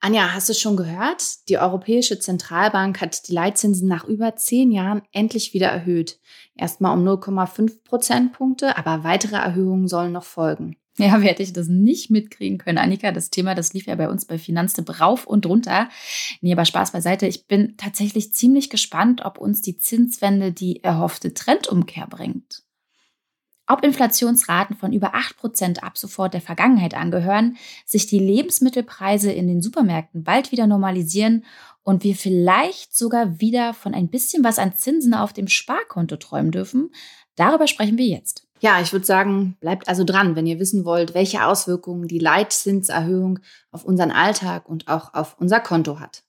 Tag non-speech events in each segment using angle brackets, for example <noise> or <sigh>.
Anja, hast du schon gehört? Die Europäische Zentralbank hat die Leitzinsen nach über zehn Jahren endlich wieder erhöht. Erstmal um 0,5 Prozentpunkte, aber weitere Erhöhungen sollen noch folgen. Ja, wer hätte ich das nicht mitkriegen können, Annika? Das Thema, das lief ja bei uns bei Finanztipp rauf und runter. Nee, aber Spaß beiseite. Ich bin tatsächlich ziemlich gespannt, ob uns die Zinswende die erhoffte Trendumkehr bringt. Ob Inflationsraten von über 8% ab sofort der Vergangenheit angehören, sich die Lebensmittelpreise in den Supermärkten bald wieder normalisieren und wir vielleicht sogar wieder von ein bisschen was an Zinsen auf dem Sparkonto träumen dürfen, darüber sprechen wir jetzt. Ja, ich würde sagen, bleibt also dran, wenn ihr wissen wollt, welche Auswirkungen die Leitzinserhöhung auf unseren Alltag und auch auf unser Konto hat.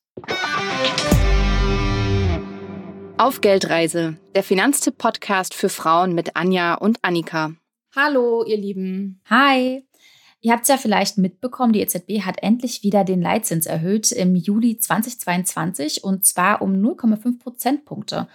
Auf Geldreise, der Finanztipp-Podcast für Frauen mit Anja und Annika. Hallo, ihr Lieben. Hi. Ihr habt es ja vielleicht mitbekommen, die EZB hat endlich wieder den Leitzins erhöht im Juli 2022 und zwar um 0,5 Prozentpunkte.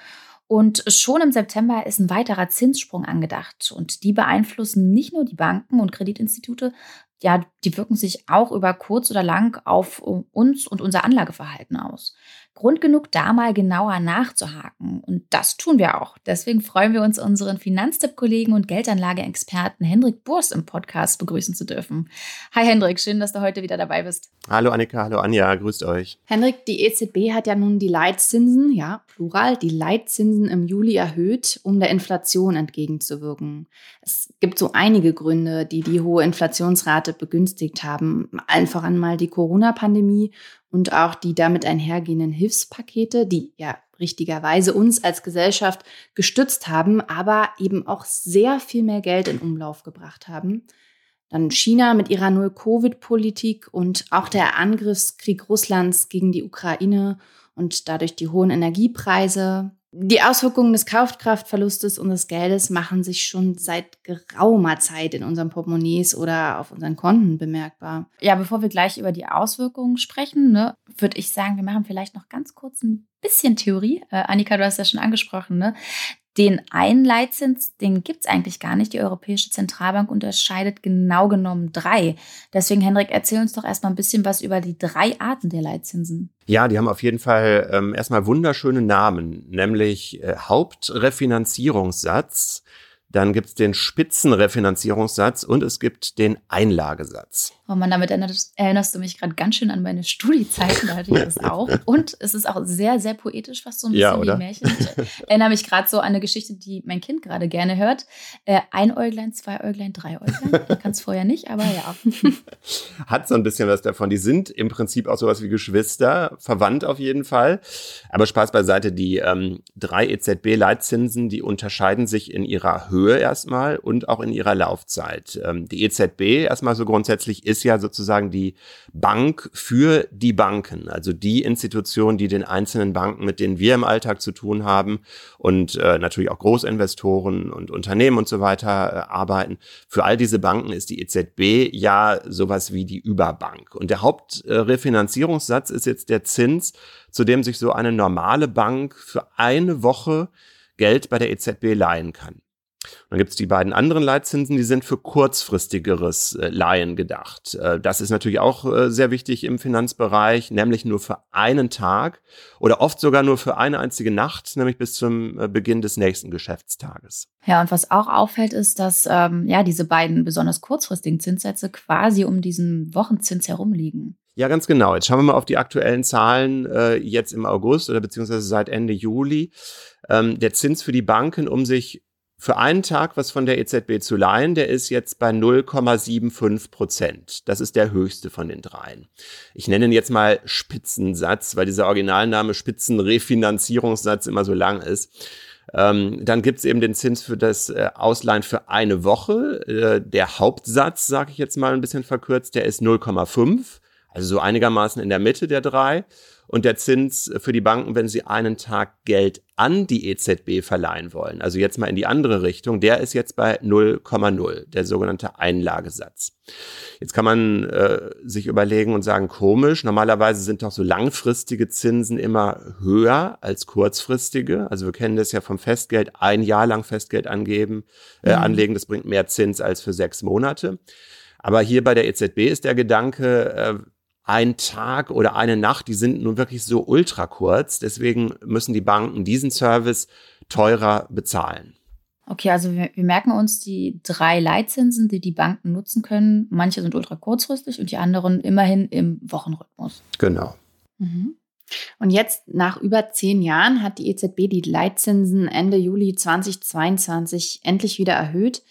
Und schon im September ist ein weiterer Zinssprung angedacht. Und die beeinflussen nicht nur die Banken und Kreditinstitute, ja, die wirken sich auch über kurz oder lang auf uns und unser Anlageverhalten aus. Grund genug, da mal genauer nachzuhaken. Und das tun wir auch. Deswegen freuen wir uns, unseren Finanztipp-Kollegen und Geldanlage-Experten Hendrik Burst im Podcast begrüßen zu dürfen. Hi Hendrik, schön, dass du heute wieder dabei bist. Hallo Annika, hallo Anja, grüßt euch. Hendrik, die EZB hat ja nun die Leitzinsen, ja, plural, die Leitzinsen im Juli erhöht, um der Inflation entgegenzuwirken. Es gibt so einige Gründe, die die hohe Inflationsrate begünstigt haben. Allen voran mal die Corona-Pandemie und auch die damit einhergehenden Hilfspakete, die ja richtigerweise uns als Gesellschaft gestützt haben, aber eben auch sehr viel mehr Geld in Umlauf gebracht haben. Dann China mit ihrer Null-Covid-Politik und auch der Angriffskrieg Russlands gegen die Ukraine und dadurch die hohen Energiepreise, die Auswirkungen des Kaufkraftverlustes unseres Geldes machen sich schon seit geraumer Zeit in unseren Portemonnaies oder auf unseren Konten bemerkbar. Ja, bevor wir gleich über die Auswirkungen sprechen, ne, würde ich sagen, wir machen vielleicht noch ganz kurz ein bisschen Theorie. Äh, Annika, du hast ja schon angesprochen, ne? Den einen Leitzins, den gibt es eigentlich gar nicht. Die Europäische Zentralbank unterscheidet genau genommen drei. Deswegen, Hendrik, erzähl uns doch erstmal ein bisschen was über die drei Arten der Leitzinsen. Ja, die haben auf jeden Fall ähm, erstmal wunderschöne Namen, nämlich äh, Hauptrefinanzierungssatz, dann gibt es den Spitzenrefinanzierungssatz und es gibt den Einlagesatz. Oh man, damit erinnerst du mich gerade ganz schön an meine Studiezeiten, da hatte ich das auch. <laughs> Und es ist auch sehr, sehr poetisch, fast so ein bisschen ja, wie Märchen. Ich erinnere mich gerade so an eine Geschichte, die mein Kind gerade gerne hört. Äh, ein Äuglein, zwei Äuglein, drei Äuglein. Ich kann es vorher nicht, aber ja. <laughs> Hat so ein bisschen was davon. Die sind im Prinzip auch sowas wie Geschwister, verwandt auf jeden Fall. Aber Spaß beiseite, die ähm, drei EZB-Leitzinsen, die unterscheiden sich in ihrer Höhe Höhe erstmal und auch in ihrer Laufzeit. Ähm, die EZB erstmal so grundsätzlich ist ja sozusagen die Bank für die Banken, also die Institution, die den einzelnen Banken, mit denen wir im Alltag zu tun haben und äh, natürlich auch Großinvestoren und Unternehmen und so weiter äh, arbeiten. Für all diese Banken ist die EZB ja sowas wie die Überbank. Und der Hauptrefinanzierungssatz ist jetzt der Zins, zu dem sich so eine normale Bank für eine Woche Geld bei der EZB leihen kann. Dann gibt es die beiden anderen Leitzinsen, die sind für kurzfristigeres äh, Leihen gedacht. Äh, das ist natürlich auch äh, sehr wichtig im Finanzbereich, nämlich nur für einen Tag oder oft sogar nur für eine einzige Nacht, nämlich bis zum äh, Beginn des nächsten Geschäftstages. Ja, und was auch auffällt, ist, dass ähm, ja diese beiden besonders kurzfristigen Zinssätze quasi um diesen Wochenzins herumliegen. Ja, ganz genau. Jetzt schauen wir mal auf die aktuellen Zahlen äh, jetzt im August oder beziehungsweise seit Ende Juli. Ähm, der Zins für die Banken, um sich für einen Tag was von der EZB zu leihen, der ist jetzt bei 0,75 Prozent. Das ist der höchste von den dreien. Ich nenne ihn jetzt mal Spitzensatz, weil dieser Originalname Spitzenrefinanzierungssatz immer so lang ist. Ähm, dann gibt es eben den Zins für das äh, Ausleihen für eine Woche. Äh, der Hauptsatz, sage ich jetzt mal ein bisschen verkürzt, der ist 0,5, also so einigermaßen in der Mitte der drei. Und der Zins für die Banken, wenn sie einen Tag Geld an die EZB verleihen wollen, also jetzt mal in die andere Richtung, der ist jetzt bei 0,0, der sogenannte Einlagesatz. Jetzt kann man äh, sich überlegen und sagen, komisch, normalerweise sind doch so langfristige Zinsen immer höher als kurzfristige. Also wir kennen das ja vom Festgeld, ein Jahr lang Festgeld angeben, äh, mhm. anlegen, das bringt mehr Zins als für sechs Monate. Aber hier bei der EZB ist der Gedanke, äh, ein Tag oder eine Nacht, die sind nun wirklich so ultra kurz. Deswegen müssen die Banken diesen Service teurer bezahlen. Okay, also wir, wir, merken uns die drei Leitzinsen, die die Banken nutzen können. Manche sind ultra kurzfristig und die anderen immerhin im Wochenrhythmus. Genau. Mhm. Und jetzt, nach über zehn Jahren, hat die EZB die Leitzinsen Ende Juli 2022 endlich wieder erhöht.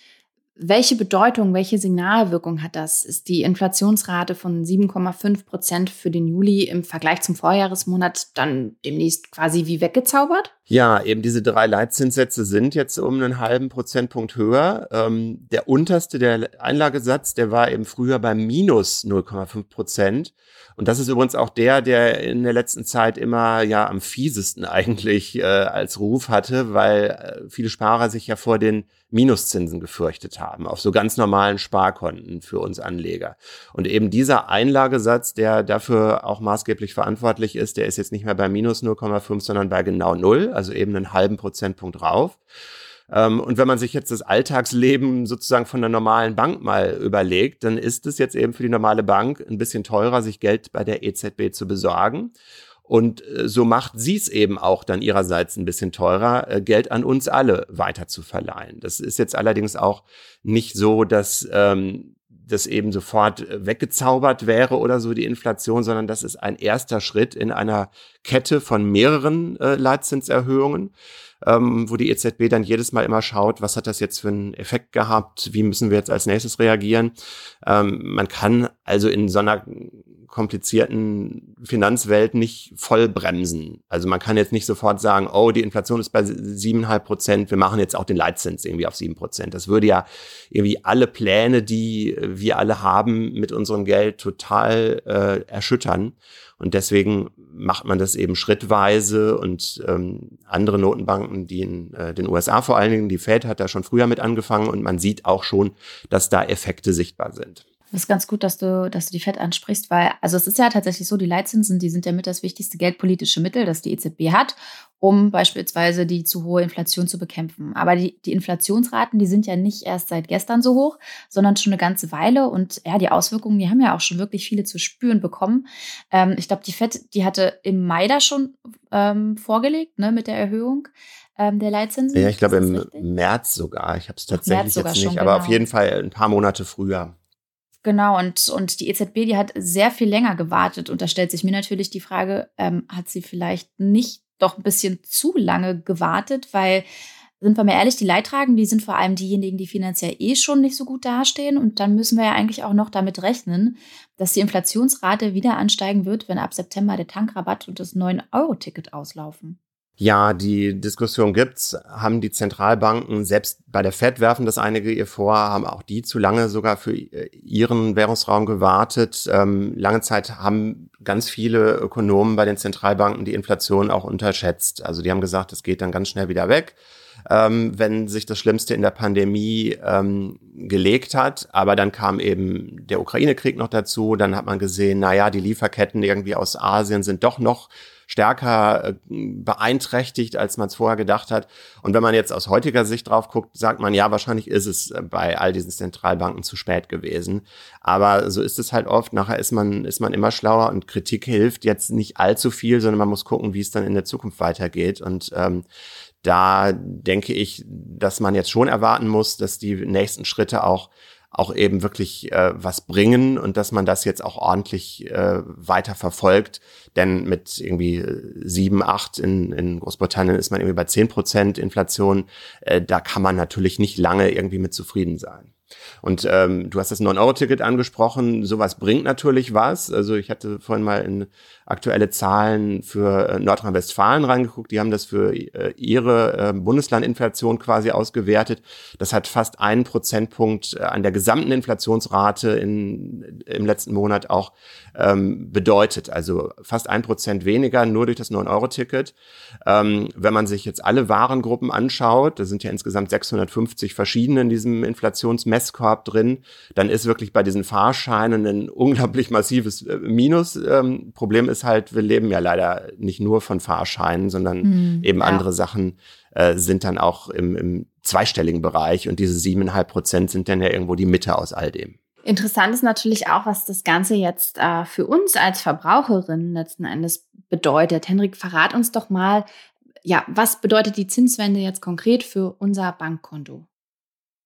Welche Bedeutung, welche Signalwirkung hat das? Ist die Inflationsrate von 7,5 Prozent für den Juli im Vergleich zum Vorjahresmonat dann demnächst quasi wie weggezaubert? Ja, eben diese drei Leitzinssätze sind jetzt um einen halben Prozentpunkt höher. Ähm, der unterste, der Einlagesatz, der war eben früher bei minus 0,5 Prozent. Und das ist übrigens auch der, der in der letzten Zeit immer ja am fiesesten <laughs> eigentlich äh, als Ruf hatte, weil äh, viele Sparer sich ja vor den Minuszinsen gefürchtet haben, auf so ganz normalen Sparkonten für uns Anleger. Und eben dieser Einlagesatz, der dafür auch maßgeblich verantwortlich ist, der ist jetzt nicht mehr bei minus 0,5, sondern bei genau null, also eben einen halben Prozentpunkt drauf. Ähm, und wenn man sich jetzt das Alltagsleben sozusagen von der normalen Bank mal überlegt, dann ist es jetzt eben für die normale Bank ein bisschen teurer, sich Geld bei der EZB zu besorgen. Und äh, so macht sie es eben auch dann ihrerseits ein bisschen teurer, äh, Geld an uns alle weiter zu verleihen. Das ist jetzt allerdings auch nicht so, dass ähm, das eben sofort äh, weggezaubert wäre oder so die Inflation, sondern das ist ein erster Schritt in einer Kette von mehreren äh, Leitzinserhöhungen ähm, wo die EZB dann jedes Mal immer schaut, was hat das jetzt für einen Effekt gehabt, wie müssen wir jetzt als nächstes reagieren. Ähm, man kann also in so einer komplizierten Finanzwelt nicht voll bremsen. Also man kann jetzt nicht sofort sagen, oh, die Inflation ist bei siebeneinhalb Prozent, wir machen jetzt auch den Leitzins irgendwie auf sieben Prozent. Das würde ja irgendwie alle Pläne, die wir alle haben, mit unserem Geld total äh, erschüttern. Und deswegen macht man das eben schrittweise und ähm, andere Notenbanken, die in äh, den USA vor allen Dingen, die Fed hat da schon früher mit angefangen und man sieht auch schon, dass da Effekte sichtbar sind. Das ist ganz gut, dass du, dass du die FED ansprichst, weil, also es ist ja tatsächlich so, die Leitzinsen, die sind ja mit das wichtigste geldpolitische Mittel, das die EZB hat, um beispielsweise die zu hohe Inflation zu bekämpfen. Aber die, die Inflationsraten, die sind ja nicht erst seit gestern so hoch, sondern schon eine ganze Weile. Und ja, die Auswirkungen, die haben ja auch schon wirklich viele zu spüren bekommen. Ähm, ich glaube, die FED, die hatte im Mai da schon ähm, vorgelegt, ne, mit der Erhöhung ähm, der Leitzinsen. Ja, ich glaube im richtig? März sogar. Ich habe es tatsächlich jetzt nicht, schon, aber genau. auf jeden Fall ein paar Monate früher. Genau, und, und die EZB, die hat sehr viel länger gewartet. Und da stellt sich mir natürlich die Frage, ähm, hat sie vielleicht nicht doch ein bisschen zu lange gewartet? Weil, sind wir mal ehrlich, die Leidtragenden, die sind vor allem diejenigen, die finanziell eh schon nicht so gut dastehen. Und dann müssen wir ja eigentlich auch noch damit rechnen, dass die Inflationsrate wieder ansteigen wird, wenn ab September der Tankrabatt und das 9-Euro-Ticket auslaufen. Ja, die Diskussion gibt's. Haben die Zentralbanken, selbst bei der Fed werfen das einige ihr vor, haben auch die zu lange sogar für ihren Währungsraum gewartet. Ähm, lange Zeit haben ganz viele Ökonomen bei den Zentralbanken die Inflation auch unterschätzt. Also die haben gesagt, es geht dann ganz schnell wieder weg, ähm, wenn sich das Schlimmste in der Pandemie ähm, gelegt hat. Aber dann kam eben der Ukraine-Krieg noch dazu. Dann hat man gesehen, na ja, die Lieferketten irgendwie aus Asien sind doch noch stärker äh, beeinträchtigt, als man es vorher gedacht hat. Und wenn man jetzt aus heutiger Sicht drauf guckt, sagt man, ja, wahrscheinlich ist es äh, bei all diesen Zentralbanken zu spät gewesen. Aber so ist es halt oft. Nachher ist man, ist man immer schlauer und Kritik hilft jetzt nicht allzu viel, sondern man muss gucken, wie es dann in der Zukunft weitergeht. Und ähm, da denke ich, dass man jetzt schon erwarten muss, dass die nächsten Schritte auch auch eben wirklich äh, was bringen und dass man das jetzt auch ordentlich äh, weiter verfolgt. Denn mit irgendwie sieben, acht in, in Großbritannien ist man irgendwie bei zehn Prozent Inflation. Äh, da kann man natürlich nicht lange irgendwie mit zufrieden sein. Und ähm, du hast das 9-Euro-Ticket angesprochen. Sowas bringt natürlich was. Also ich hatte vorhin mal in aktuelle Zahlen für äh, Nordrhein-Westfalen reingeguckt. Die haben das für äh, ihre äh, Bundeslandinflation quasi ausgewertet. Das hat fast einen Prozentpunkt äh, an der gesamten Inflationsrate in, im letzten Monat auch ähm, bedeutet. Also fast ein Prozent weniger nur durch das 9-Euro-Ticket. Ähm, wenn man sich jetzt alle Warengruppen anschaut, da sind ja insgesamt 650 verschiedene in diesem Inflationsmesskorb drin, dann ist wirklich bei diesen Fahrscheinen ein unglaublich massives Minus. Ähm, Problem halt, wir leben ja leider nicht nur von Fahrscheinen, sondern mhm, eben ja. andere Sachen äh, sind dann auch im, im zweistelligen Bereich und diese siebeneinhalb Prozent sind dann ja irgendwo die Mitte aus all dem. Interessant ist natürlich auch, was das Ganze jetzt äh, für uns als Verbraucherinnen letzten Endes bedeutet. Henrik, verrat uns doch mal, ja, was bedeutet die Zinswende jetzt konkret für unser Bankkonto?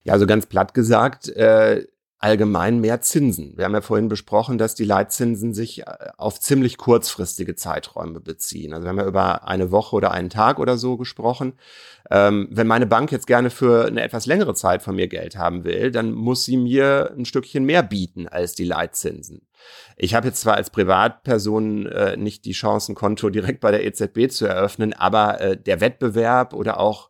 Ja, also ganz platt gesagt, äh, allgemein mehr Zinsen. Wir haben ja vorhin besprochen, dass die Leitzinsen sich äh, auf ziemlich kurzfristige Zeiträume beziehen. Also wir haben ja über eine Woche oder einen Tag oder so gesprochen. Ähm, wenn meine Bank jetzt gerne für eine etwas längere Zeit von mir Geld haben will, dann muss sie mir ein Stückchen mehr bieten als die Leitzinsen. Ich habe jetzt zwar als Privatperson äh, nicht die Chance, ein Konto direkt bei der EZB zu eröffnen, aber äh, der Wettbewerb oder auch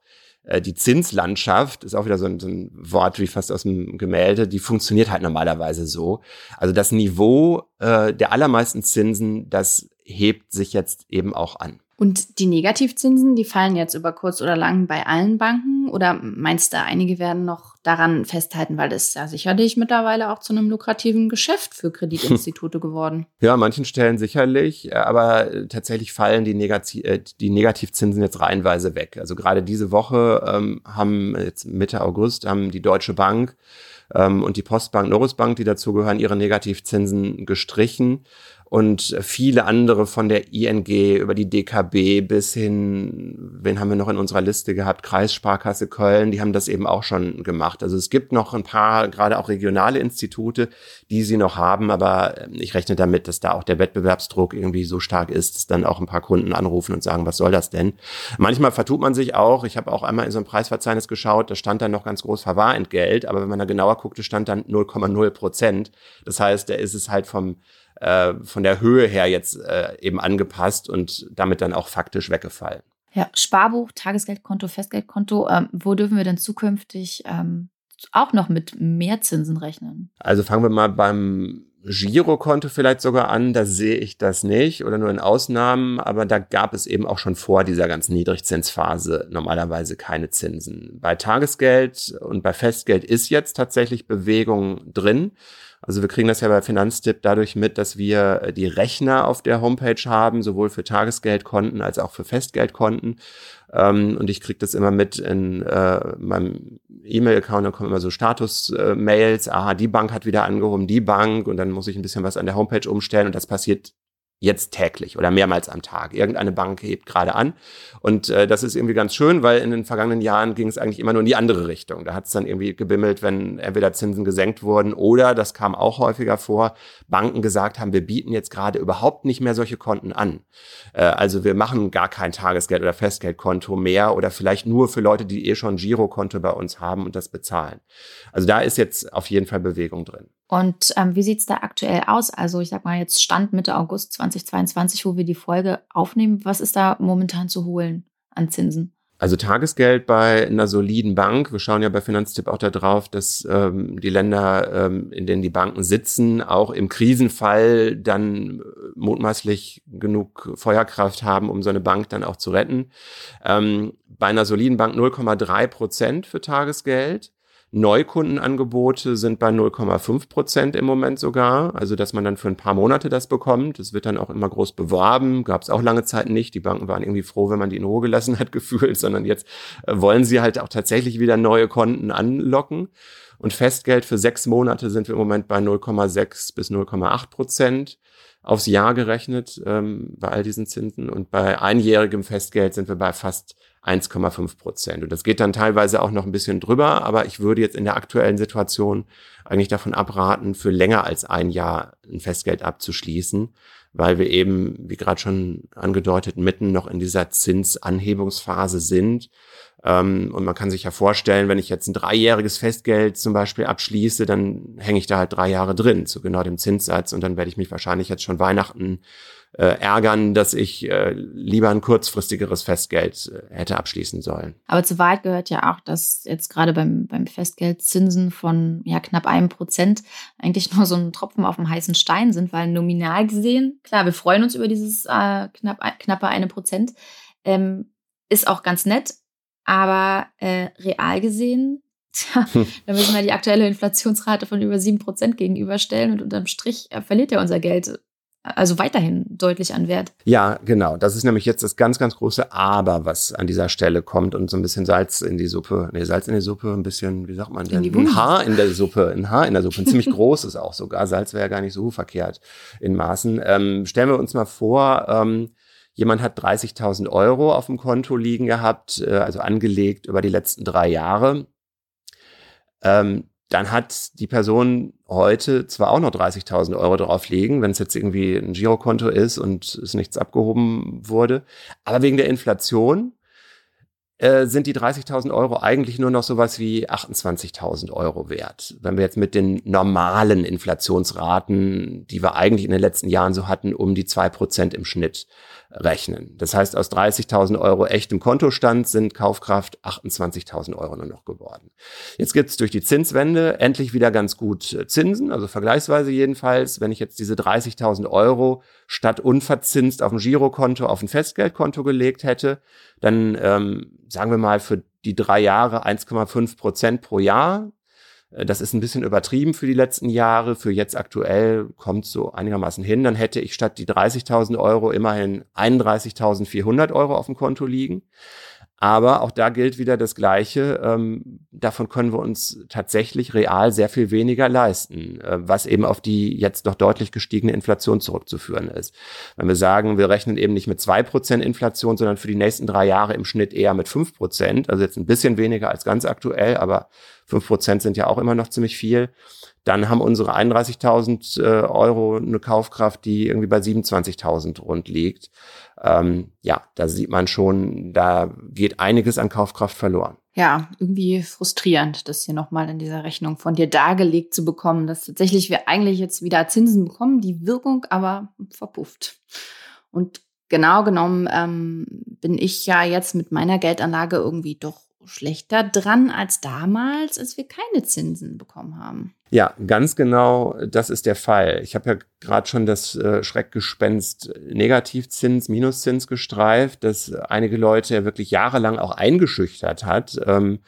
die Zinslandschaft, ist auch wieder so ein, so ein, Wort wie fast aus dem Gemälde, die funktioniert halt normalerweise so. Also das Niveau äh, der allermeisten Zinsen, das hebt sich jetzt eben auch an. Und die Negativzinsen, die fallen jetzt über kurz oder lang bei allen Banken? Oder meinst du, einige werden noch daran festhalten, weil das ist ja sicherlich mittlerweile auch zu einem lukrativen Geschäft für Kreditinstitute <laughs> geworden? Ja, an manchen Stellen sicherlich, aber tatsächlich fallen die, Negati äh, die Negativzinsen jetzt reihenweise weg. Also gerade diese Woche ähm, haben jetzt Mitte August haben die Deutsche Bank ähm, und die Postbank Norris Bank, die dazugehören, ihre Negativzinsen gestrichen und viele andere von der ING über die DKB bis hin, wen haben wir noch in unserer Liste gehabt, Kreissparkasse Köln, die haben das eben auch schon gemacht. Also es gibt noch ein paar, gerade auch regionale Institute, die sie noch haben, aber ich rechne damit, dass da auch der Wettbewerbsdruck irgendwie so stark ist, dass dann auch ein paar Kunden anrufen und sagen, was soll das denn? Manchmal vertut man sich auch. Ich habe auch einmal in so ein Preisverzeichnis geschaut, da stand dann noch ganz groß Verwahrentgelt, aber wenn man da genauer guckte, stand dann 0,0 Prozent. Das heißt, da ist es halt vom äh, von der Höhe her jetzt äh, eben angepasst und damit dann auch faktisch weggefallen. Ja, Sparbuch, Tagesgeldkonto, Festgeldkonto, ähm, wo dürfen wir denn zukünftig ähm, auch noch mit mehr Zinsen rechnen? Also fangen wir mal beim Girokonto vielleicht sogar an, da sehe ich das nicht oder nur in Ausnahmen, aber da gab es eben auch schon vor dieser ganzen Niedrigzinsphase normalerweise keine Zinsen. Bei Tagesgeld und bei Festgeld ist jetzt tatsächlich Bewegung drin. Also wir kriegen das ja bei Finanztipp dadurch mit, dass wir äh, die Rechner auf der Homepage haben, sowohl für Tagesgeldkonten als auch für Festgeldkonten. Ähm, und ich kriege das immer mit in äh, meinem E-Mail-Account, da kommen immer so Status-Mails, aha, die Bank hat wieder angehoben, die Bank, und dann muss ich ein bisschen was an der Homepage umstellen. Und das passiert jetzt täglich oder mehrmals am Tag. Irgendeine Bank hebt gerade an. Und äh, das ist irgendwie ganz schön, weil in den vergangenen Jahren ging es eigentlich immer nur in die andere Richtung. Da hat es dann irgendwie gebimmelt, wenn entweder Zinsen gesenkt wurden oder, das kam auch häufiger vor, Banken gesagt haben, wir bieten jetzt gerade überhaupt nicht mehr solche Konten an. Äh, also wir machen gar kein Tagesgeld- oder Festgeldkonto mehr oder vielleicht nur für Leute, die eh schon Girokonto bei uns haben und das bezahlen. Also da ist jetzt auf jeden Fall Bewegung drin. Und ähm, wie sieht es da aktuell aus? Also ich sag mal jetzt Stand Mitte August 2022, wo wir die Folge aufnehmen. Was ist da momentan zu holen an Zinsen? Also Tagesgeld bei einer soliden Bank. Wir schauen ja bei Finanztipp auch darauf, dass ähm, die Länder, ähm, in denen die Banken sitzen, auch im Krisenfall dann äh, mutmaßlich genug Feuerkraft haben, um so eine Bank dann auch zu retten. Ähm, bei einer soliden Bank 0,3 Prozent für Tagesgeld. Neukundenangebote sind bei 0,5 Prozent im Moment sogar. Also, dass man dann für ein paar Monate das bekommt. Das wird dann auch immer groß beworben. Gab es auch lange Zeit nicht. Die Banken waren irgendwie froh, wenn man die in Ruhe gelassen hat, <laughs> gefühlt, sondern jetzt äh, wollen sie halt auch tatsächlich wieder neue Konten anlocken. Und Festgeld für sechs Monate sind wir im Moment bei 0,6 bis 0,8 Prozent aufs Jahr gerechnet ähm, bei all diesen Zinsen. Und bei einjährigem Festgeld sind wir bei fast 1,5 Prozent. Und das geht dann teilweise auch noch ein bisschen drüber, aber ich würde jetzt in der aktuellen Situation eigentlich davon abraten, für länger als ein Jahr ein Festgeld abzuschließen, weil wir eben, wie gerade schon angedeutet, mitten noch in dieser Zinsanhebungsphase sind. Ähm, und man kann sich ja vorstellen, wenn ich jetzt ein dreijähriges Festgeld zum Beispiel abschließe, dann hänge ich da halt drei Jahre drin zu genau dem Zinssatz und dann werde ich mich wahrscheinlich jetzt schon Weihnachten äh, ärgern, dass ich äh, lieber ein kurzfristigeres Festgeld äh, hätte abschließen sollen. Aber zu Wahrheit gehört ja auch, dass jetzt gerade beim, beim Festgeld Zinsen von ja, knapp einem Prozent eigentlich <laughs> nur so ein Tropfen auf dem heißen Stein sind, weil nominal gesehen, klar, wir freuen uns über dieses äh, knapp, knappe eine Prozent, ähm, ist auch ganz nett, aber äh, real gesehen <laughs> Tja, da müssen wir die aktuelle Inflationsrate von über 7% gegenüberstellen und unterm Strich äh, verliert ja unser Geld also weiterhin deutlich an Wert. Ja, genau. Das ist nämlich jetzt das ganz, ganz große Aber, was an dieser Stelle kommt und so ein bisschen Salz in die Suppe, nee, Salz in die Suppe, ein bisschen, wie sagt man denn? Ein Haar in der Suppe, ein Haar in der Suppe, ein ziemlich großes auch sogar. Salz wäre ja gar nicht so verkehrt in Maßen. Ähm, stellen wir uns mal vor, ähm, jemand hat 30.000 Euro auf dem Konto liegen gehabt, äh, also angelegt über die letzten drei Jahre. Ähm, dann hat die Person heute zwar auch noch 30.000 Euro drauf liegen, wenn es jetzt irgendwie ein Girokonto ist und es nichts abgehoben wurde, aber wegen der Inflation äh, sind die 30.000 Euro eigentlich nur noch sowas wie 28.000 Euro wert. Wenn wir jetzt mit den normalen Inflationsraten, die wir eigentlich in den letzten Jahren so hatten, um die zwei Prozent im Schnitt rechnen. Das heißt, aus 30.000 Euro echtem Kontostand sind Kaufkraft 28.000 Euro nur noch geworden. Jetzt gibt es durch die Zinswende endlich wieder ganz gut äh, Zinsen, also vergleichsweise jedenfalls. Wenn ich jetzt diese 30.000 Euro statt unverzinst auf ein Girokonto, auf ein Festgeldkonto gelegt hätte, dann ähm, sagen wir mal für die drei Jahre 1,5 Prozent pro Jahr das ist ein bisschen übertrieben für die letzten Jahre. Für jetzt aktuell kommt so einigermaßen hin. Dann hätte ich statt die 30.000 Euro immerhin 31.400 Euro auf dem Konto liegen. Aber auch da gilt wieder das Gleiche. Ähm, davon können wir uns tatsächlich real sehr viel weniger leisten, äh, was eben auf die jetzt doch deutlich gestiegene Inflation zurückzuführen ist. Wenn wir sagen, wir rechnen eben nicht mit zwei Prozent Inflation, sondern für die nächsten drei Jahre im Schnitt eher mit fünf Prozent, also jetzt ein bisschen weniger als ganz aktuell, aber fünf Prozent sind ja auch immer noch ziemlich viel dann haben unsere 31.000 äh, Euro eine Kaufkraft, die irgendwie bei 27.000 rund liegt. Ähm, ja, da sieht man schon, da geht einiges an Kaufkraft verloren. Ja, irgendwie frustrierend, das hier nochmal in dieser Rechnung von dir dargelegt zu bekommen, dass tatsächlich wir eigentlich jetzt wieder Zinsen bekommen, die Wirkung aber verpufft. Und genau genommen ähm, bin ich ja jetzt mit meiner Geldanlage irgendwie doch schlechter dran als damals, als wir keine Zinsen bekommen haben. Ja, ganz genau, das ist der Fall. Ich habe ja gerade schon das äh, Schreckgespenst Negativzins, Minuszins gestreift, das einige Leute ja wirklich jahrelang auch eingeschüchtert hat. Ähm,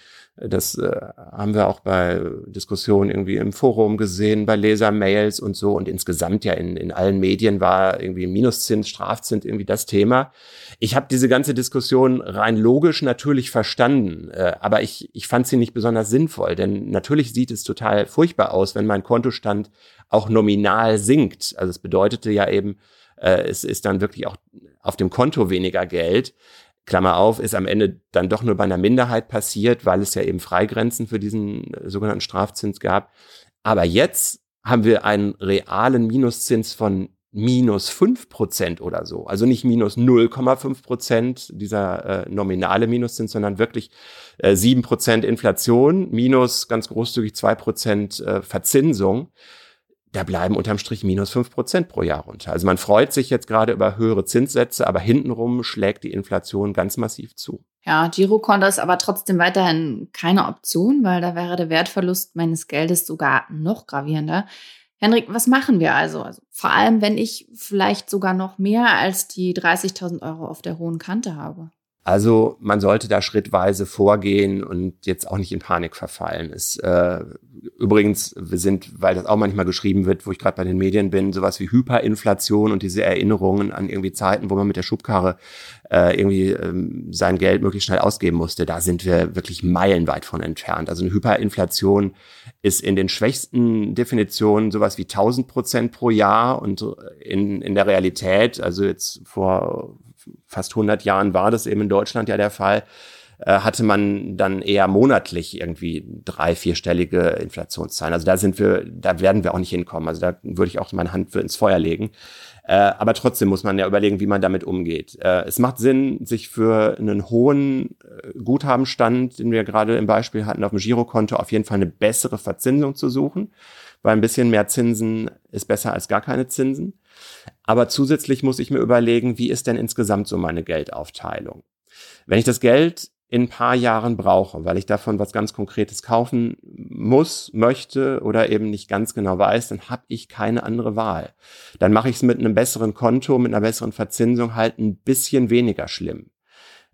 das äh, haben wir auch bei Diskussionen irgendwie im Forum gesehen, bei Lesermails und so. Und insgesamt ja in, in allen Medien war irgendwie Minuszins, Strafzins irgendwie das Thema. Ich habe diese ganze Diskussion rein logisch natürlich verstanden, äh, aber ich, ich fand sie nicht besonders sinnvoll, denn natürlich sieht es total furchtbar aus, wenn mein Kontostand auch nominal sinkt. Also es bedeutete ja eben, äh, es ist dann wirklich auch auf dem Konto weniger Geld. Klammer auf, ist am Ende dann doch nur bei einer Minderheit passiert, weil es ja eben Freigrenzen für diesen äh, sogenannten Strafzins gab. Aber jetzt haben wir einen realen Minuszins von minus fünf Prozent oder so. Also nicht minus 0,5 Prozent dieser äh, nominale Minuszins, sondern wirklich äh, sieben äh, Prozent Inflation minus ganz großzügig zwei Prozent äh, Verzinsung da bleiben unterm Strich minus fünf Prozent pro Jahr runter. Also man freut sich jetzt gerade über höhere Zinssätze, aber hintenrum schlägt die Inflation ganz massiv zu. Ja, Girokonto ist aber trotzdem weiterhin keine Option, weil da wäre der Wertverlust meines Geldes sogar noch gravierender. Henrik, was machen wir also? also vor allem, wenn ich vielleicht sogar noch mehr als die 30.000 Euro auf der hohen Kante habe. Also man sollte da schrittweise vorgehen und jetzt auch nicht in Panik verfallen. Es, äh, übrigens, wir sind, weil das auch manchmal geschrieben wird, wo ich gerade bei den Medien bin, sowas wie Hyperinflation und diese Erinnerungen an irgendwie Zeiten, wo man mit der Schubkarre äh, irgendwie ähm, sein Geld möglichst schnell ausgeben musste. Da sind wir wirklich meilenweit von entfernt. Also eine Hyperinflation ist in den schwächsten Definitionen sowas wie 1000 Prozent pro Jahr und in, in der Realität, also jetzt vor fast 100 Jahren war das eben in Deutschland ja der Fall, äh, hatte man dann eher monatlich irgendwie drei, vierstellige Inflationszahlen. Also da sind wir, da werden wir auch nicht hinkommen. Also da würde ich auch meine Hand für ins Feuer legen. Äh, aber trotzdem muss man ja überlegen, wie man damit umgeht. Äh, es macht Sinn, sich für einen hohen Guthabenstand, den wir gerade im Beispiel hatten, auf dem Girokonto auf jeden Fall eine bessere Verzinsung zu suchen, weil ein bisschen mehr Zinsen ist besser als gar keine Zinsen. Aber zusätzlich muss ich mir überlegen, wie ist denn insgesamt so meine Geldaufteilung? Wenn ich das Geld in ein paar Jahren brauche, weil ich davon was ganz Konkretes kaufen muss, möchte oder eben nicht ganz genau weiß, dann habe ich keine andere Wahl. Dann mache ich es mit einem besseren Konto, mit einer besseren Verzinsung halt ein bisschen weniger schlimm.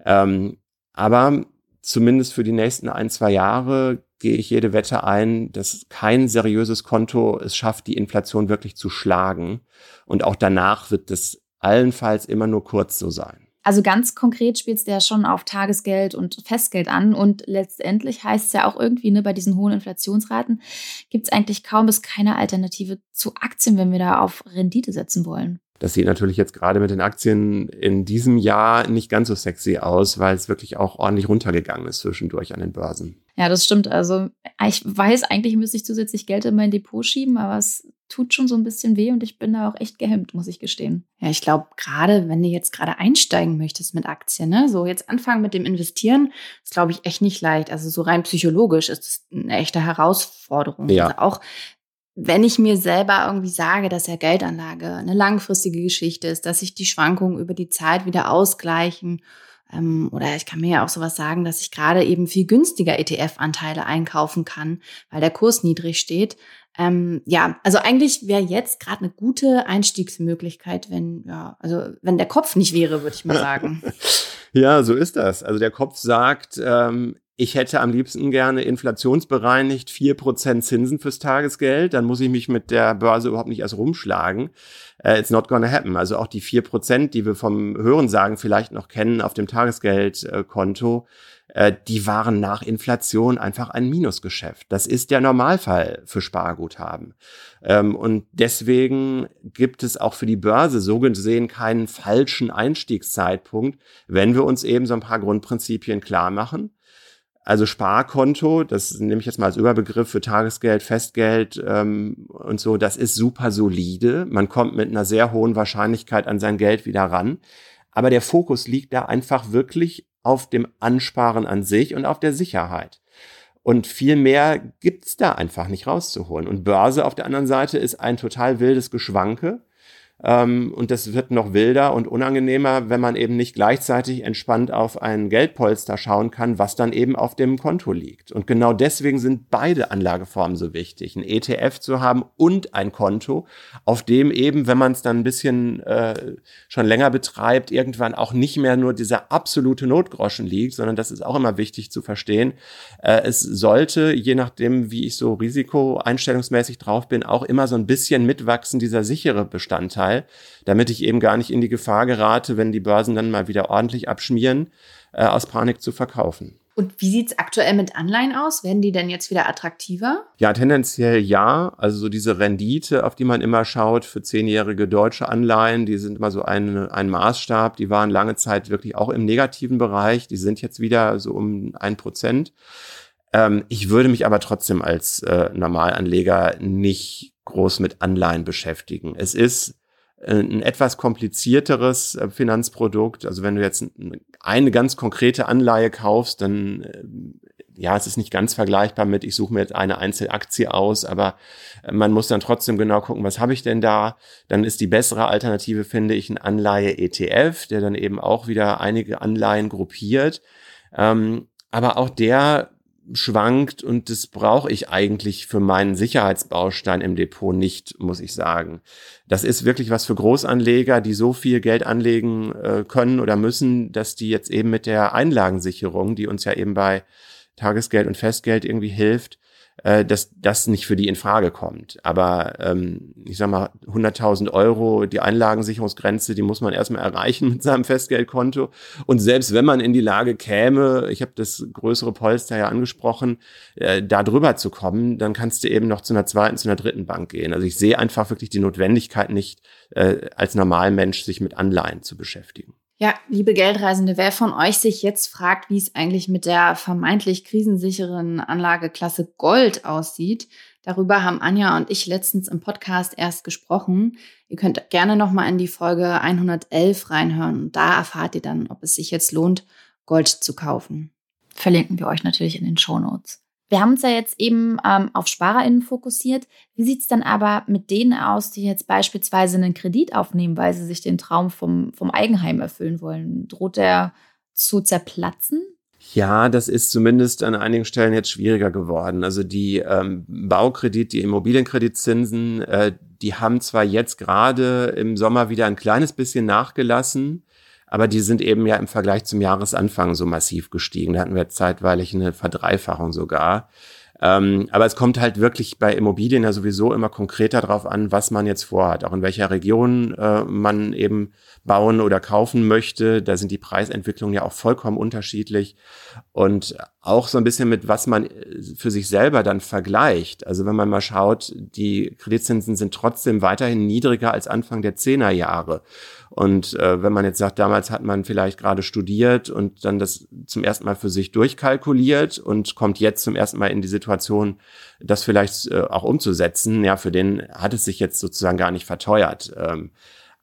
Ähm, aber zumindest für die nächsten ein, zwei Jahre gehe ich jede Wette ein, dass kein seriöses Konto es schafft, die Inflation wirklich zu schlagen. Und auch danach wird es allenfalls immer nur kurz so sein. Also ganz konkret spielt es ja schon auf Tagesgeld und Festgeld an. Und letztendlich heißt es ja auch irgendwie, ne, bei diesen hohen Inflationsraten gibt es eigentlich kaum bis keine Alternative zu Aktien, wenn wir da auf Rendite setzen wollen. Das sieht natürlich jetzt gerade mit den Aktien in diesem Jahr nicht ganz so sexy aus, weil es wirklich auch ordentlich runtergegangen ist zwischendurch an den Börsen. Ja, das stimmt. Also ich weiß, eigentlich müsste ich zusätzlich Geld in mein Depot schieben, aber es tut schon so ein bisschen weh und ich bin da auch echt gehemmt, muss ich gestehen. Ja, ich glaube, gerade wenn du jetzt gerade einsteigen möchtest mit Aktien, ne, so jetzt anfangen mit dem Investieren, ist, glaube ich, echt nicht leicht. Also so rein psychologisch ist es eine echte Herausforderung. Ja. Also auch wenn ich mir selber irgendwie sage, dass ja Geldanlage eine langfristige Geschichte ist, dass sich die Schwankungen über die Zeit wieder ausgleichen ähm, oder ich kann mir ja auch sowas sagen, dass ich gerade eben viel günstiger ETF-Anteile einkaufen kann, weil der Kurs niedrig steht. Ähm, ja, also eigentlich wäre jetzt gerade eine gute Einstiegsmöglichkeit, wenn, ja, also wenn der Kopf nicht wäre, würde ich mal <laughs> sagen. ja, so ist das. Also der Kopf sagt, ähm, ich hätte am liebsten gerne inflationsbereinigt vier Prozent Zinsen fürs Tagesgeld, dann muss ich mich mit der Börse überhaupt nicht erst rumschlagen. Uh, it's not gonna happen. Also auch die vier Prozent, die wir vom Hörensagen vielleicht noch kennen auf dem Tagesgeldkonto, uh, die waren nach Inflation einfach ein Minusgeschäft. Das ist der Normalfall für Sparguthaben. Um, ähm, und deswegen gibt es auch für die Börse so gesehen keinen falschen Einstiegszeitpunkt, wenn wir uns eben so ein paar Grundprinzipien klar machen also Sparkonto, das nehme ich jetzt mal als Überbegriff für Tagesgeld, Festgeld ähm, und so, das ist super solide. Man kommt mit einer sehr hohen Wahrscheinlichkeit an sein Geld wieder ran. Aber der Fokus liegt da einfach wirklich auf dem Ansparen an sich und auf der Sicherheit. Und viel mehr gibt's da einfach nicht rauszuholen. Und Börse auf der anderen Seite ist ein total wildes Geschwanke. Ähm, und das wird noch wilder und unangenehmer, wenn man eben nicht gleichzeitig entspannt auf ein Geldpolster schauen kann, was dann eben auf dem Konto liegt. Und genau deswegen sind beide Anlageformen so wichtig. Ein ETF zu haben und ein Konto, auf dem eben, wenn man es dann ein bisschen äh, schon länger betreibt, irgendwann auch nicht mehr nur dieser absolute Notgroschen liegt, sondern das ist auch immer wichtig zu verstehen. Äh, es sollte, je nachdem, wie ich so risikoeinstellungsmäßig drauf bin, auch immer so ein bisschen mitwachsen, dieser sichere Bestandteil Teil, damit ich eben gar nicht in die Gefahr gerate, wenn die Börsen dann mal wieder ordentlich abschmieren, äh, aus Panik zu verkaufen. Und wie sieht es aktuell mit Anleihen aus? Werden die denn jetzt wieder attraktiver? Ja, tendenziell ja. Also so diese Rendite, auf die man immer schaut für zehnjährige deutsche Anleihen, die sind immer so ein, ein Maßstab. Die waren lange Zeit wirklich auch im negativen Bereich. Die sind jetzt wieder so um ein Prozent. Ähm, ich würde mich aber trotzdem als äh, Normalanleger nicht groß mit Anleihen beschäftigen. Es ist ein etwas komplizierteres äh, Finanzprodukt. Also wenn du jetzt eine ganz konkrete Anleihe kaufst, dann äh, ja, es ist nicht ganz vergleichbar mit, ich suche mir jetzt eine Einzelaktie aus, aber man muss dann trotzdem genau gucken, was habe ich denn da? Dann ist die bessere Alternative, finde ich, ein Anleihe-ETF, der dann eben auch wieder einige Anleihen gruppiert. Ähm, aber auch der schwankt und das brauche ich eigentlich für meinen Sicherheitsbaustein im Depot nicht, muss ich sagen. Das ist wirklich was für Großanleger, die so viel Geld anlegen äh, können oder müssen, dass die jetzt eben mit der Einlagensicherung, die uns ja eben bei Tagesgeld und Festgeld irgendwie hilft, äh, dass das nicht für die in Frage kommt. Aber ähm, ich sag mal, 100.000 Euro, die Einlagensicherungsgrenze, die muss man erstmal erreichen mit seinem Festgeldkonto. Und selbst wenn man in die Lage käme, ich habe das größere Polster ja angesprochen, äh, da drüber zu kommen, dann kannst du eben noch zu einer zweiten, zu einer dritten Bank gehen. Also ich sehe einfach wirklich die Notwendigkeit nicht, äh, als Normalmensch sich mit Anleihen zu beschäftigen. Ja, liebe Geldreisende, wer von euch sich jetzt fragt, wie es eigentlich mit der vermeintlich krisensicheren Anlageklasse Gold aussieht, darüber haben Anja und ich letztens im Podcast erst gesprochen. Ihr könnt gerne nochmal in die Folge 111 reinhören und da erfahrt ihr dann, ob es sich jetzt lohnt, Gold zu kaufen. Verlinken wir euch natürlich in den Show Notes. Wir haben uns ja jetzt eben ähm, auf SparerInnen fokussiert. Wie sieht es dann aber mit denen aus, die jetzt beispielsweise einen Kredit aufnehmen, weil sie sich den Traum vom, vom Eigenheim erfüllen wollen? Droht der zu zerplatzen? Ja, das ist zumindest an einigen Stellen jetzt schwieriger geworden. Also die ähm, Baukredit, die Immobilienkreditzinsen, äh, die haben zwar jetzt gerade im Sommer wieder ein kleines bisschen nachgelassen, aber die sind eben ja im Vergleich zum Jahresanfang so massiv gestiegen. Da hatten wir zeitweilig eine Verdreifachung sogar. Ähm, aber es kommt halt wirklich bei Immobilien ja sowieso immer konkreter drauf an, was man jetzt vorhat, auch in welcher Region äh, man eben bauen oder kaufen möchte. Da sind die Preisentwicklungen ja auch vollkommen unterschiedlich und auch so ein bisschen mit, was man äh, für sich selber dann vergleicht. Also wenn man mal schaut, die Kreditzinsen sind trotzdem weiterhin niedriger als Anfang der Zehnerjahre. Und äh, wenn man jetzt sagt, damals hat man vielleicht gerade studiert und dann das zum ersten Mal für sich durchkalkuliert und kommt jetzt zum ersten Mal in die Situation, das vielleicht äh, auch umzusetzen, ja, für den hat es sich jetzt sozusagen gar nicht verteuert. Ähm,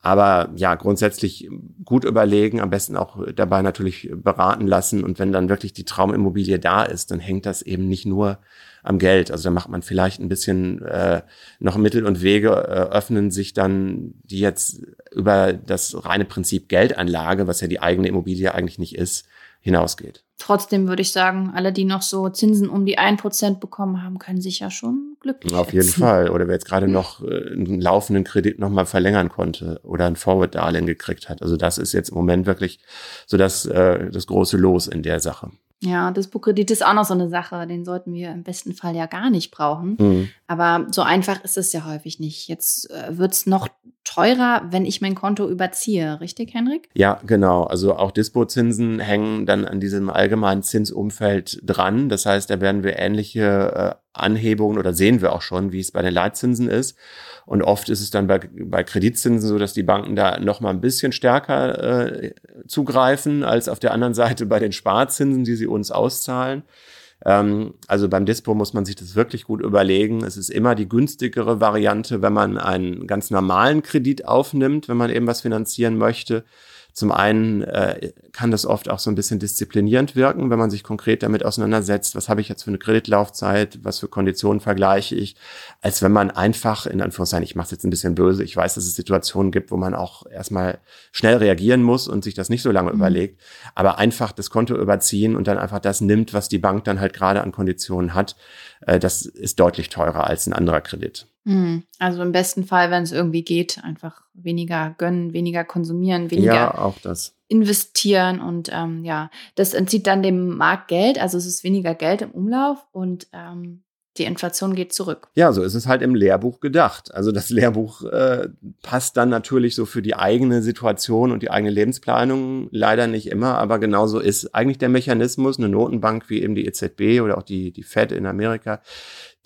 aber ja, grundsätzlich gut überlegen, am besten auch dabei natürlich beraten lassen. Und wenn dann wirklich die Traumimmobilie da ist, dann hängt das eben nicht nur am Geld. Also da macht man vielleicht ein bisschen äh, noch Mittel und Wege, äh, öffnen sich dann, die jetzt über das reine Prinzip Geldanlage, was ja die eigene Immobilie eigentlich nicht ist, hinausgeht. Trotzdem würde ich sagen, alle, die noch so Zinsen um die 1% bekommen haben, können sich ja schon glücklich Auf jeden Fall. Oder wer jetzt gerade noch äh, einen laufenden Kredit nochmal verlängern konnte oder ein Forward-Darlehen gekriegt hat. Also das ist jetzt im Moment wirklich so das, äh, das große Los in der Sache. Ja, Dispo-Kredit ist auch noch so eine Sache, den sollten wir im besten Fall ja gar nicht brauchen. Mhm. Aber so einfach ist es ja häufig nicht. Jetzt äh, wird es noch teurer, wenn ich mein Konto überziehe, richtig, Henrik? Ja, genau. Also auch Dispo-Zinsen hängen dann an diesem allgemeinen Zinsumfeld dran. Das heißt, da werden wir ähnliche äh, Anhebungen oder sehen wir auch schon, wie es bei den Leitzinsen ist. Und oft ist es dann bei, bei Kreditzinsen so, dass die Banken da noch mal ein bisschen stärker äh, zugreifen als auf der anderen Seite bei den Sparzinsen, die sie uns auszahlen. Ähm, also beim Dispo muss man sich das wirklich gut überlegen. Es ist immer die günstigere Variante, wenn man einen ganz normalen Kredit aufnimmt, wenn man eben was finanzieren möchte. Zum einen äh, kann das oft auch so ein bisschen disziplinierend wirken, wenn man sich konkret damit auseinandersetzt, was habe ich jetzt für eine Kreditlaufzeit, was für Konditionen vergleiche ich, als wenn man einfach, in Anführungszeichen, ich mache es jetzt ein bisschen böse, ich weiß, dass es Situationen gibt, wo man auch erstmal schnell reagieren muss und sich das nicht so lange mhm. überlegt, aber einfach das Konto überziehen und dann einfach das nimmt, was die Bank dann halt gerade an Konditionen hat, äh, das ist deutlich teurer als ein anderer Kredit. Mhm. Also im besten Fall, wenn es irgendwie geht, einfach weniger gönnen, weniger konsumieren, weniger ja, auch das. investieren und ähm, ja, das entzieht dann dem Markt Geld, also es ist weniger Geld im Umlauf und ähm, die Inflation geht zurück. Ja, so ist es halt im Lehrbuch gedacht. Also das Lehrbuch äh, passt dann natürlich so für die eigene Situation und die eigene Lebensplanung leider nicht immer, aber genauso ist eigentlich der Mechanismus, eine Notenbank wie eben die EZB oder auch die, die Fed in Amerika,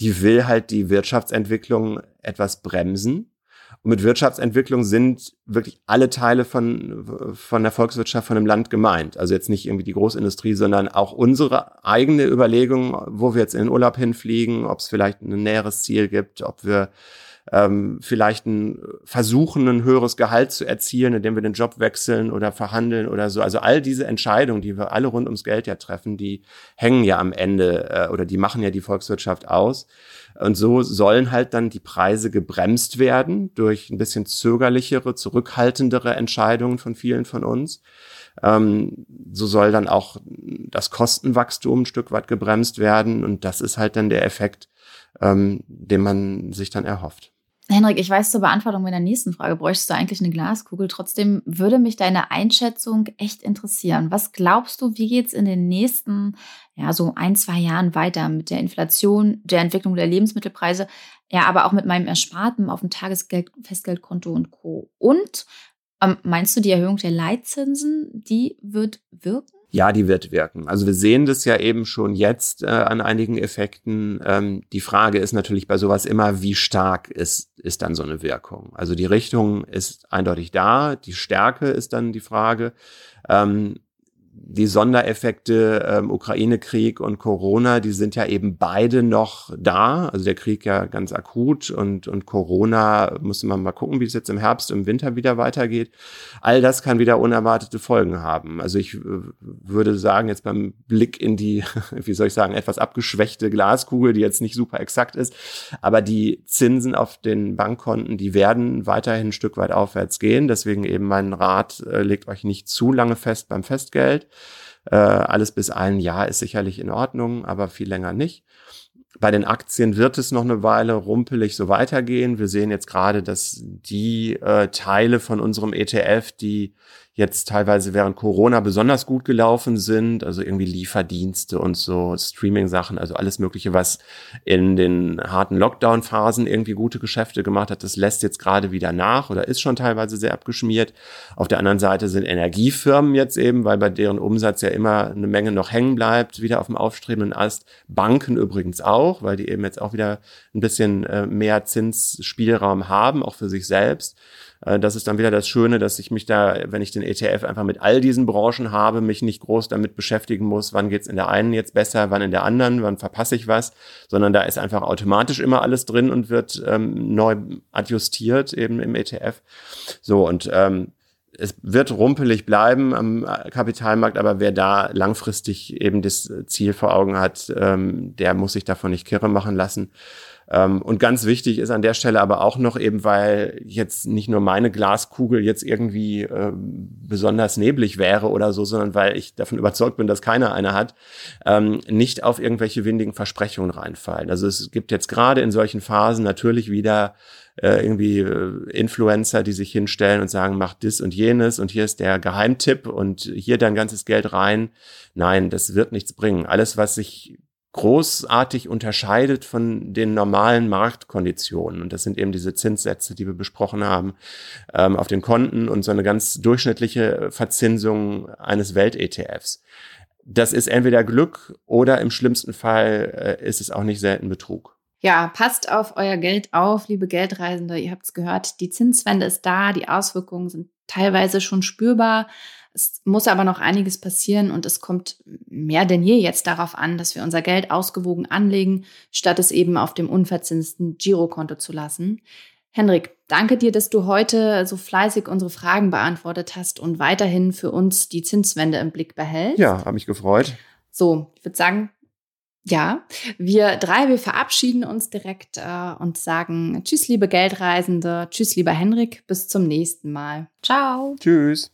die will halt die Wirtschaftsentwicklung etwas bremsen. Und mit Wirtschaftsentwicklung sind wirklich alle Teile von, von der Volkswirtschaft von einem Land gemeint. Also jetzt nicht irgendwie die Großindustrie, sondern auch unsere eigene Überlegung, wo wir jetzt in den Urlaub hinfliegen, ob es vielleicht ein näheres Ziel gibt, ob wir ähm, vielleicht ein, versuchen, ein höheres Gehalt zu erzielen, indem wir den Job wechseln oder verhandeln oder so. Also all diese Entscheidungen, die wir alle rund ums Geld ja treffen, die hängen ja am Ende äh, oder die machen ja die Volkswirtschaft aus. Und so sollen halt dann die Preise gebremst werden durch ein bisschen zögerlichere, zurückhaltendere Entscheidungen von vielen von uns. Ähm, so soll dann auch das Kostenwachstum ein Stück weit gebremst werden. Und das ist halt dann der Effekt, ähm, den man sich dann erhofft. Henrik, ich weiß zur Beantwortung meiner nächsten Frage, bräuchtest du eigentlich eine Glaskugel? Trotzdem würde mich deine Einschätzung echt interessieren. Was glaubst du, wie geht es in den nächsten, ja, so ein, zwei Jahren weiter mit der Inflation, der Entwicklung der Lebensmittelpreise, ja, aber auch mit meinem Ersparten auf dem Tagesgeld, Festgeldkonto und Co. Und ähm, meinst du, die Erhöhung der Leitzinsen, die wird wirken? Ja, die wird wirken. Also wir sehen das ja eben schon jetzt äh, an einigen Effekten. Ähm, die Frage ist natürlich bei sowas immer, wie stark ist, ist dann so eine Wirkung? Also die Richtung ist eindeutig da, die Stärke ist dann die Frage. Ähm, die Sondereffekte ähm, Ukraine-Krieg und Corona, die sind ja eben beide noch da. Also der Krieg ja ganz akut und, und Corona muss man mal gucken, wie es jetzt im Herbst, im Winter wieder weitergeht. All das kann wieder unerwartete Folgen haben. Also ich äh, würde sagen, jetzt beim Blick in die, <laughs> wie soll ich sagen, etwas abgeschwächte Glaskugel, die jetzt nicht super exakt ist, aber die Zinsen auf den Bankkonten, die werden weiterhin ein Stück weit aufwärts gehen. Deswegen eben mein Rat, äh, legt euch nicht zu lange fest beim Festgeld. Äh, alles bis ein Jahr ist sicherlich in Ordnung, aber viel länger nicht. Bei den Aktien wird es noch eine Weile rumpelig so weitergehen. Wir sehen jetzt gerade, dass die äh, Teile von unserem ETF, die jetzt teilweise während Corona besonders gut gelaufen sind, also irgendwie Lieferdienste und so, Streaming-Sachen, also alles Mögliche, was in den harten Lockdown-Phasen irgendwie gute Geschäfte gemacht hat, das lässt jetzt gerade wieder nach oder ist schon teilweise sehr abgeschmiert. Auf der anderen Seite sind Energiefirmen jetzt eben, weil bei deren Umsatz ja immer eine Menge noch hängen bleibt, wieder auf dem aufstrebenden Ast. Banken übrigens auch, weil die eben jetzt auch wieder ein bisschen äh, mehr Zinsspielraum haben, auch für sich selbst. Äh, das ist dann wieder das Schöne, dass ich mich da, wenn ich den ETF einfach mit all diesen Branchen habe, mich nicht groß damit beschäftigen muss, wann geht's in der einen jetzt besser, wann in der anderen, wann verpasse ich was, sondern da ist einfach automatisch immer alles drin und wird ähm, neu adjustiert eben im ETF. So und ähm, es wird rumpelig bleiben am Kapitalmarkt, aber wer da langfristig eben das Ziel vor Augen hat, ähm, der muss sich davon nicht kirre machen lassen. Ähm, und ganz wichtig ist an der Stelle aber auch noch eben, weil jetzt nicht nur meine Glaskugel jetzt irgendwie äh, besonders neblig wäre oder so, sondern weil ich davon überzeugt bin, dass keiner eine hat, ähm, nicht auf irgendwelche windigen Versprechungen reinfallen. Also es gibt jetzt gerade in solchen Phasen natürlich wieder äh, irgendwie äh, Influencer, die sich hinstellen und sagen, mach das und jenes und hier ist der Geheimtipp und hier dein ganzes Geld rein. Nein, das wird nichts bringen. Alles, was sich großartig unterscheidet von den normalen Marktkonditionen. Und das sind eben diese Zinssätze, die wir besprochen haben, ähm, auf den Konten und so eine ganz durchschnittliche Verzinsung eines Welt-ETFs. Das ist entweder Glück oder im schlimmsten Fall äh, ist es auch nicht selten Betrug. Ja, passt auf euer Geld auf, liebe Geldreisende. Ihr habt es gehört, die Zinswende ist da, die Auswirkungen sind teilweise schon spürbar. Es muss aber noch einiges passieren und es kommt mehr denn je jetzt darauf an, dass wir unser Geld ausgewogen anlegen, statt es eben auf dem unverzinsten Girokonto zu lassen. Henrik, danke dir, dass du heute so fleißig unsere Fragen beantwortet hast und weiterhin für uns die Zinswende im Blick behältst. Ja, habe mich gefreut. So, ich würde sagen, ja, wir drei, wir verabschieden uns direkt äh, und sagen Tschüss, liebe Geldreisende, Tschüss, lieber Henrik, bis zum nächsten Mal. Ciao. Tschüss.